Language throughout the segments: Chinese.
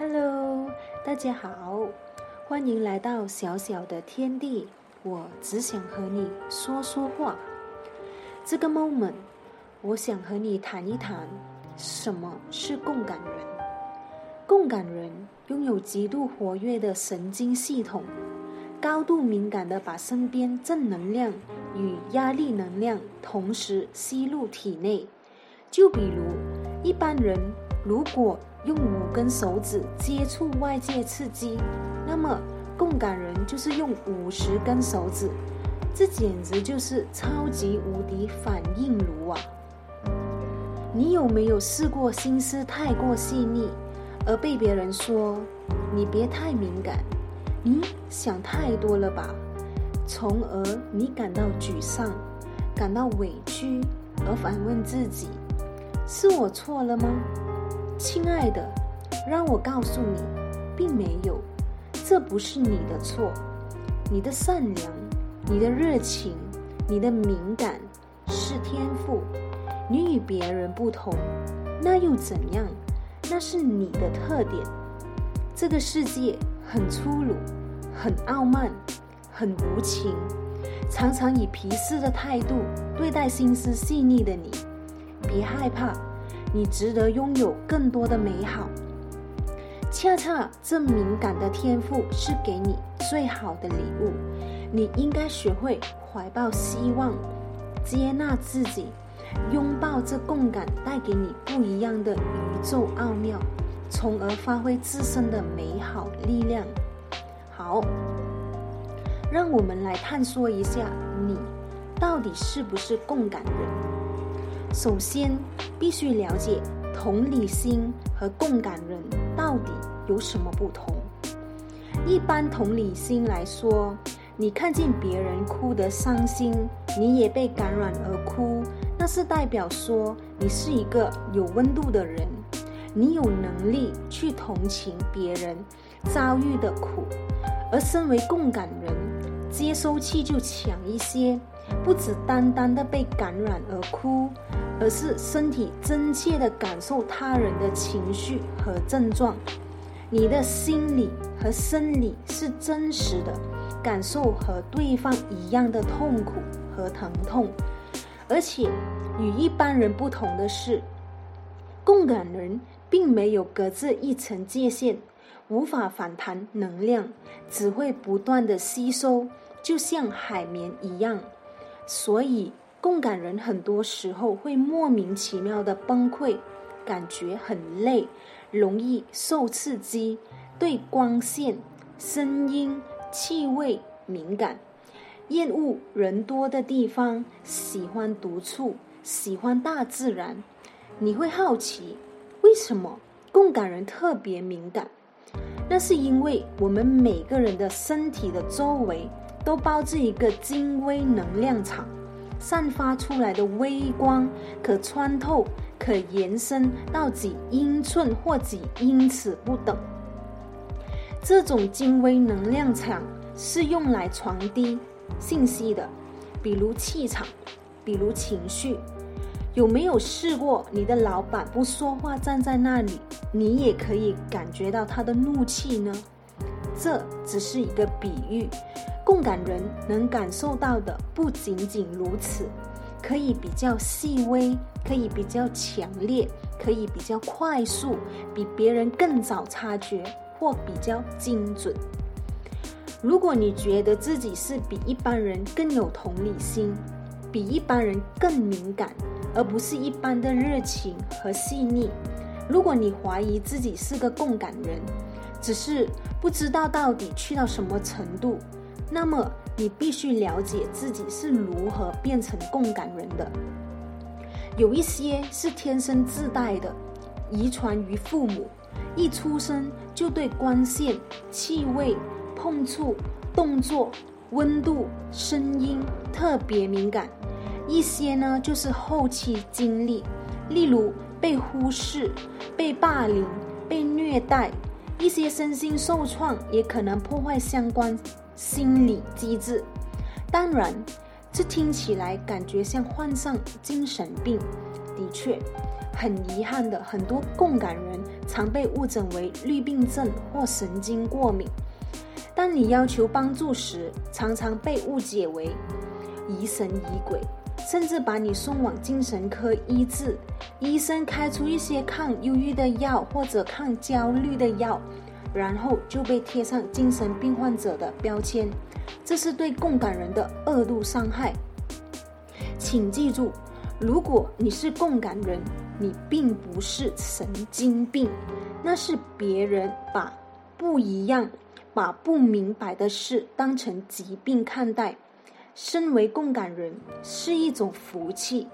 Hello，大家好，欢迎来到小小的天地。我只想和你说说话。这个 moment，我想和你谈一谈什么是共感人。共感人拥有极度活跃的神经系统，高度敏感的把身边正能量与压力能量同时吸入体内。就比如一般人如果用五根手指接触外界刺激，那么共感人就是用五十根手指，这简直就是超级无敌反应炉啊！你有没有试过心思太过细腻，而被别人说你别太敏感，你想太多了吧？从而你感到沮丧，感到委屈，而反问自己：是我错了吗？亲爱的，让我告诉你，并没有，这不是你的错。你的善良，你的热情，你的敏感是天赋。你与别人不同，那又怎样？那是你的特点。这个世界很粗鲁，很傲慢，很无情，常常以皮视的态度对待心思细腻的你。别害怕。你值得拥有更多的美好，恰恰这敏感的天赋是给你最好的礼物。你应该学会怀抱希望，接纳自己，拥抱这共感带给你不一样的宇宙奥妙，从而发挥自身的美好力量。好，让我们来探索一下，你到底是不是共感人？首先，必须了解同理心和共感人到底有什么不同。一般同理心来说，你看见别人哭得伤心，你也被感染而哭，那是代表说你是一个有温度的人，你有能力去同情别人遭遇的苦。而身为共感人，接收器就强一些。不只单单的被感染而哭，而是身体真切的感受他人的情绪和症状。你的心理和生理是真实的，感受和对方一样的痛苦和疼痛。而且与一般人不同的是，共感人并没有隔着一层界限，无法反弹能量，只会不断的吸收，就像海绵一样。所以，共感人很多时候会莫名其妙的崩溃，感觉很累，容易受刺激，对光线、声音、气味敏感，厌恶人多的地方，喜欢独处，喜欢大自然。你会好奇，为什么共感人特别敏感？那是因为我们每个人的身体的周围。都包着一个精微能量场，散发出来的微光可穿透，可延伸到几英寸或几英尺不等。这种精微能量场是用来传递信息的，比如气场，比如情绪。有没有试过，你的老板不说话，站在那里，你也可以感觉到他的怒气呢？这只是一个比喻。共感人能感受到的不仅仅如此，可以比较细微，可以比较强烈，可以比较快速，比别人更早察觉或比较精准。如果你觉得自己是比一般人更有同理心，比一般人更敏感，而不是一般的热情和细腻；如果你怀疑自己是个共感人，只是不知道到底去到什么程度。那么，你必须了解自己是如何变成共感人的。有一些是天生自带的，遗传于父母，一出生就对光线、气味、碰触、动作、温度、声音特别敏感。一些呢，就是后期经历，例如被忽视、被霸凌、被虐待，一些身心受创，也可能破坏相关。心理机制，当然，这听起来感觉像患上精神病。的确，很遗憾的，很多共感人常被误诊为绿病症或神经过敏。当你要求帮助时，常常被误解为疑神疑鬼，甚至把你送往精神科医治。医生开出一些抗忧郁的药或者抗焦虑的药，然后就被贴上精神病患者的标签，这是对共感人的二度伤害。请记住，如果你是共感人，你并不是神经病，那是别人把不一样。把不明白的事当成疾病看待，身为共感人是一种福气，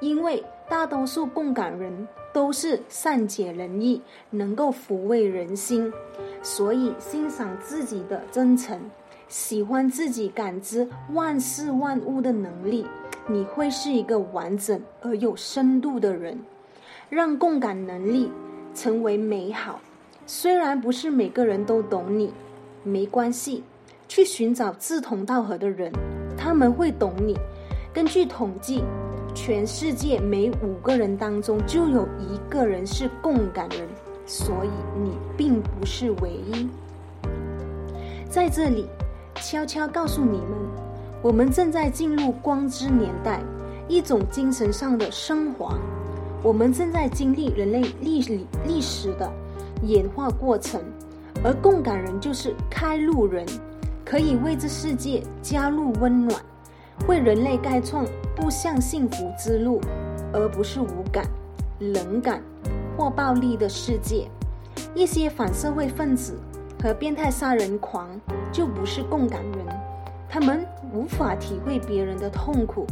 因为大多数共感人都是善解人意，能够抚慰人心，所以欣赏自己的真诚，喜欢自己感知万事万物的能力，你会是一个完整而有深度的人，让共感能力成为美好。虽然不是每个人都懂你。没关系，去寻找志同道合的人，他们会懂你。根据统计，全世界每五个人当中就有一个人是共感人，所以你并不是唯一。在这里，悄悄告诉你们，我们正在进入光之年代，一种精神上的升华。我们正在经历人类历历历史的演化过程。而共感人就是开路人，可以为这世界加入温暖，为人类开创步向幸福之路，而不是无感、冷感或暴力的世界。一些反社会分子和变态杀人狂就不是共感人，他们无法体会别人的痛苦，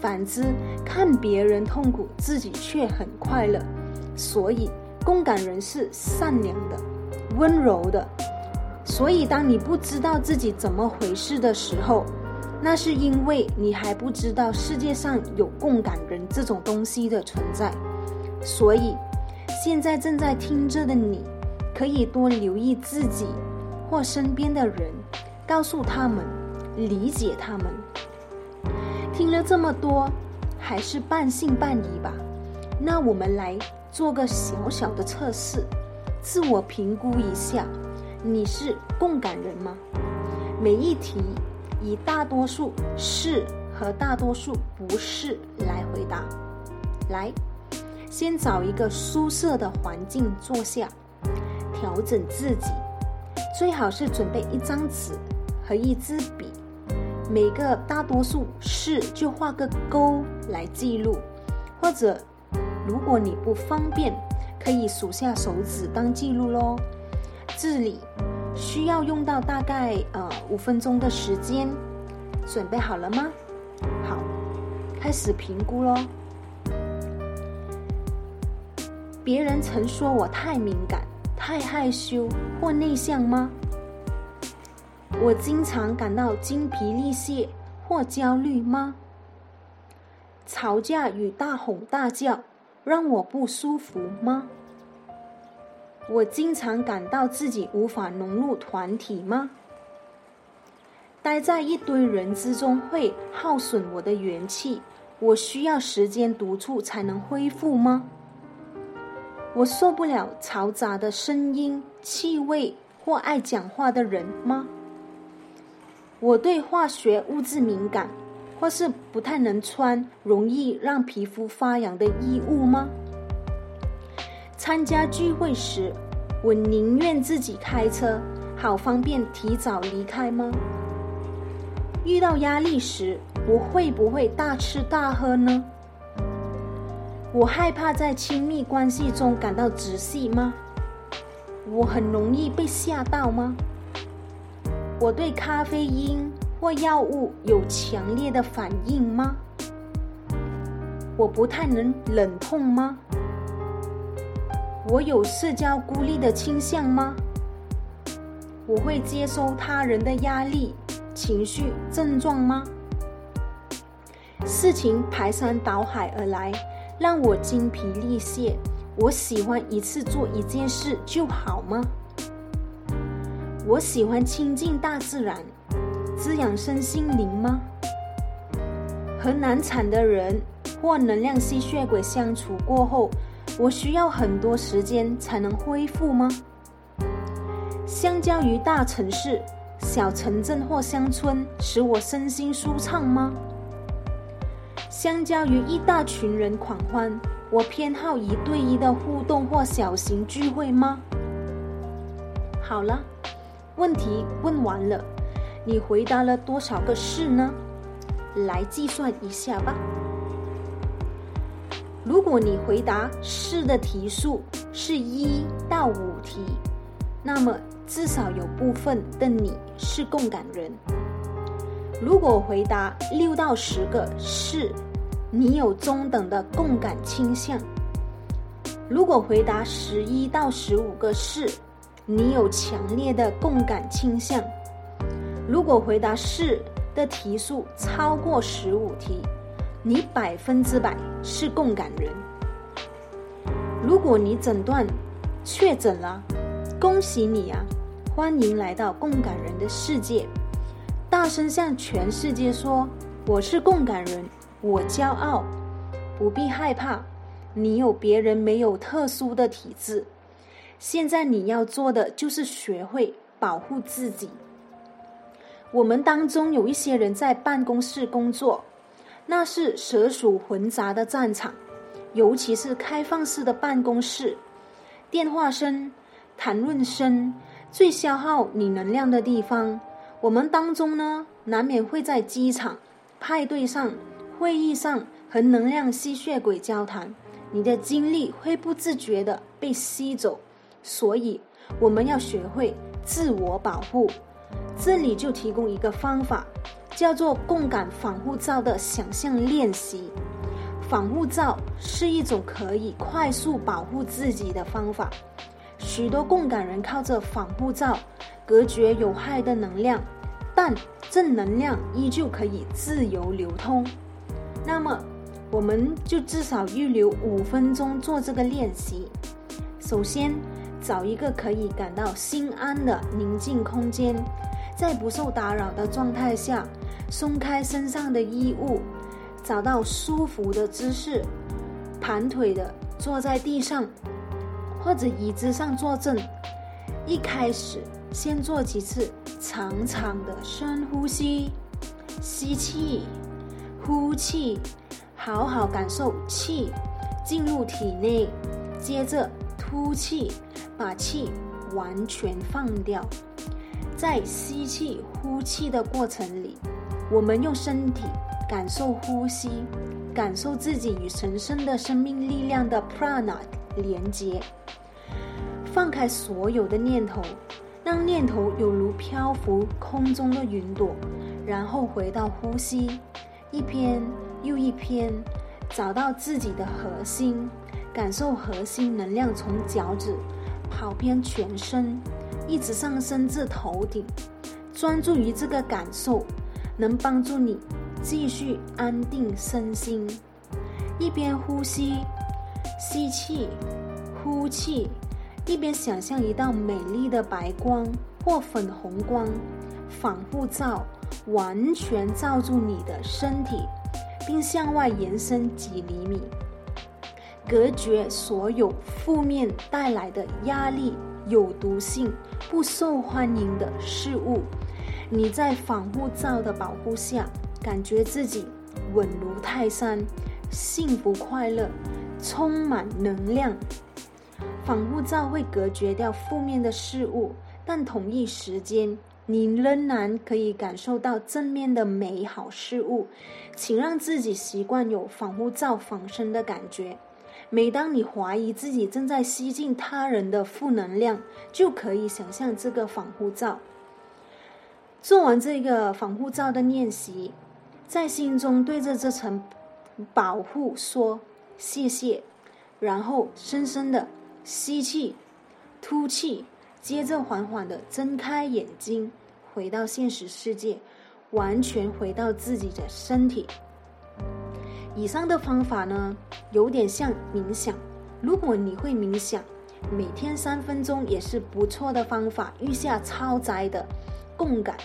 反之，看别人痛苦，自己却很快乐。所以，共感人是善良的。温柔的，所以当你不知道自己怎么回事的时候，那是因为你还不知道世界上有共感人这种东西的存在。所以，现在正在听着的你，可以多留意自己或身边的人，告诉他们，理解他们。听了这么多，还是半信半疑吧？那我们来做个小小的测试。自我评估一下，你是共感人吗？每一题以大多数是和大多数不是来回答。来，先找一个舒适的环境坐下，调整自己，最好是准备一张纸和一支笔，每个大多数是就画个勾来记录，或者如果你不方便。可以数下手指当记录喽。治理需要用到大概呃五分钟的时间，准备好了吗？好，开始评估喽。别人曾说我太敏感、太害羞或内向吗？我经常感到精疲力竭或焦虑吗？吵架与大吼大叫。让我不舒服吗？我经常感到自己无法融入团体吗？待在一堆人之中会耗损我的元气，我需要时间独处才能恢复吗？我受不了嘈杂的声音、气味或爱讲话的人吗？我对化学物质敏感。或是不太能穿容易让皮肤发痒的衣物吗？参加聚会时，我宁愿自己开车，好方便提早离开吗？遇到压力时，我会不会大吃大喝呢？我害怕在亲密关系中感到窒息吗？我很容易被吓到吗？我对咖啡因。或药物有强烈的反应吗？我不太能忍痛吗？我有社交孤立的倾向吗？我会接收他人的压力、情绪症状吗？事情排山倒海而来，让我精疲力竭。我喜欢一次做一件事就好吗？我喜欢亲近大自然。滋养身心灵吗？和难产的人或能量吸血鬼相处过后，我需要很多时间才能恢复吗？相较于大城市，小城镇或乡村使我身心舒畅吗？相较于一大群人狂欢，我偏好一对一的互动或小型聚会吗？好了，问题问完了，你回答了多少个是呢？来计算一下吧。如果你回答是的题数是一到五题，那么至少有部分的你是共感人。如果回答六到十个是，你有中等的共感倾向。如果回答十一到十五个是，你有强烈的共感倾向。如果回答是的题数超过十五题。你百分之百是共感人。如果你诊断确诊了，恭喜你啊！欢迎来到共感人的世界，大声向全世界说：“我是共感人，我骄傲，不必害怕。你有别人没有特殊的体质。现在你要做的就是学会保护自己。我们当中有一些人在办公室工作。”那是蛇鼠混杂的战场，尤其是开放式的办公室，电话声、谈论声最消耗你能量的地方。我们当中呢，难免会在机场、派对上、会议上和能量吸血鬼交谈，你的精力会不自觉的被吸走。所以，我们要学会自我保护。这里就提供一个方法。叫做共感防护罩的想象练习。防护罩是一种可以快速保护自己的方法。许多共感人靠着防护罩隔绝有害的能量，但正能量依旧可以自由流通。那么，我们就至少预留五分钟做这个练习。首先，找一个可以感到心安的宁静空间，在不受打扰的状态下。松开身上的衣物，找到舒服的姿势，盘腿的坐在地上或者椅子上坐正。一开始，先做几次长长的深呼吸，吸气，呼气，好好感受气进入体内。接着吐气，把气完全放掉。在吸气、呼气的过程里。我们用身体感受呼吸，感受自己与神圣的生命力量的 prana 连接，放开所有的念头，让念头有如漂浮空中的云朵，然后回到呼吸，一篇又一篇，找到自己的核心，感受核心能量从脚趾跑遍全身，一直上升至头顶，专注于这个感受。能帮助你继续安定身心，一边呼吸，吸气，呼气，一边想象一道美丽的白光或粉红光，防护罩完全罩住你的身体，并向外延伸几厘米，隔绝所有负面带来的压力、有毒性、不受欢迎的事物。你在防护罩的保护下，感觉自己稳如泰山，幸福快乐，充满能量。防护罩会隔绝掉负面的事物，但同一时间，你仍然可以感受到正面的美好事物。请让自己习惯有防护罩防身的感觉。每当你怀疑自己正在吸进他人的负能量，就可以想象这个防护罩。做完这个防护罩的练习，在心中对着这层保护说谢谢，然后深深的吸气、吐气，接着缓缓的睁开眼睛，回到现实世界，完全回到自己的身体。以上的方法呢，有点像冥想。如果你会冥想，每天三分钟也是不错的方法。遇下超载的。共感，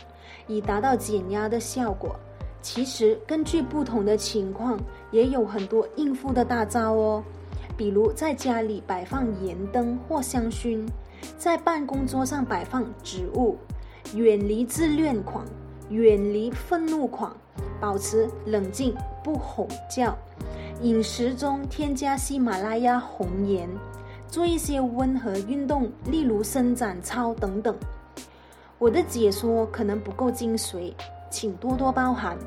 以达到减压的效果。其实根据不同的情况，也有很多应付的大招哦。比如在家里摆放盐灯或香薰，在办公桌上摆放植物，远离自恋狂，远离愤怒狂，保持冷静，不吼叫。饮食中添加喜马拉雅红盐，做一些温和运动，例如伸展操等等。我的解说可能不够精髓，请多多包涵。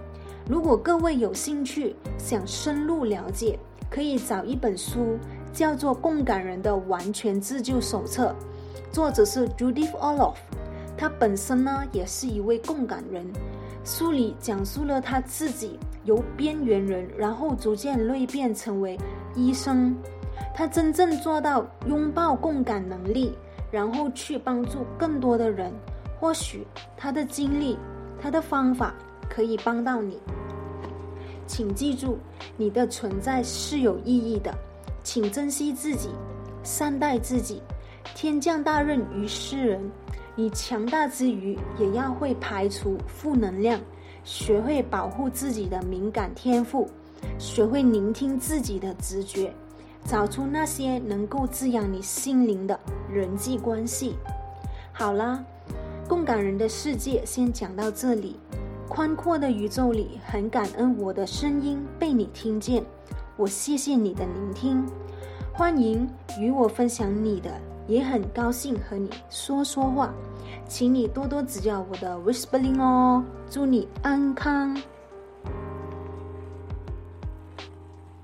如果各位有兴趣想深入了解，可以找一本书，叫做《共感人的完全自救手册》，作者是 Judith Olof，他本身呢也是一位共感人。书里讲述了他自己由边缘人，然后逐渐蜕变成为医生，他真正做到拥抱共感能力，然后去帮助更多的人。或许他的经历，他的方法可以帮到你。请记住，你的存在是有意义的，请珍惜自己，善待自己。天降大任于斯人。你强大之余，也要会排除负能量，学会保护自己的敏感天赋，学会聆听自己的直觉，找出那些能够滋养你心灵的人际关系。好啦，共感人的世界先讲到这里。宽阔的宇宙里，很感恩我的声音被你听见，我谢谢你的聆听，欢迎与我分享你的。也很高兴和你说说话，请你多多指教我的 whispering 哦，祝你安康。